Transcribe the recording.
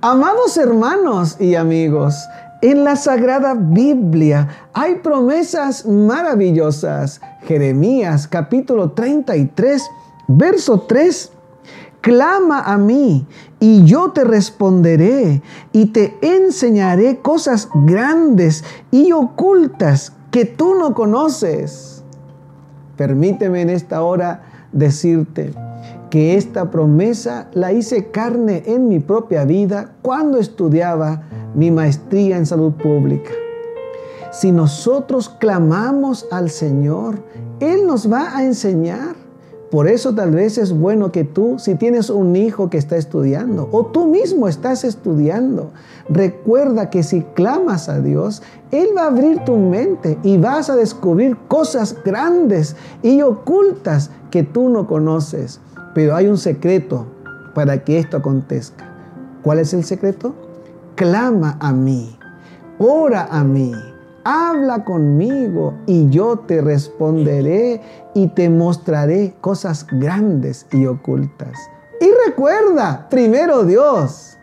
Amados hermanos y amigos, en la Sagrada Biblia hay promesas maravillosas. Jeremías capítulo 33, verso 3. Clama a mí y yo te responderé y te enseñaré cosas grandes y ocultas que tú no conoces. Permíteme en esta hora decirte que esta promesa la hice carne en mi propia vida cuando estudiaba mi maestría en salud pública. Si nosotros clamamos al Señor, Él nos va a enseñar. Por eso tal vez es bueno que tú, si tienes un hijo que está estudiando o tú mismo estás estudiando, recuerda que si clamas a Dios, Él va a abrir tu mente y vas a descubrir cosas grandes y ocultas que tú no conoces. Pero hay un secreto para que esto acontezca. ¿Cuál es el secreto? Clama a mí, ora a mí, habla conmigo y yo te responderé y te mostraré cosas grandes y ocultas. Y recuerda, primero Dios.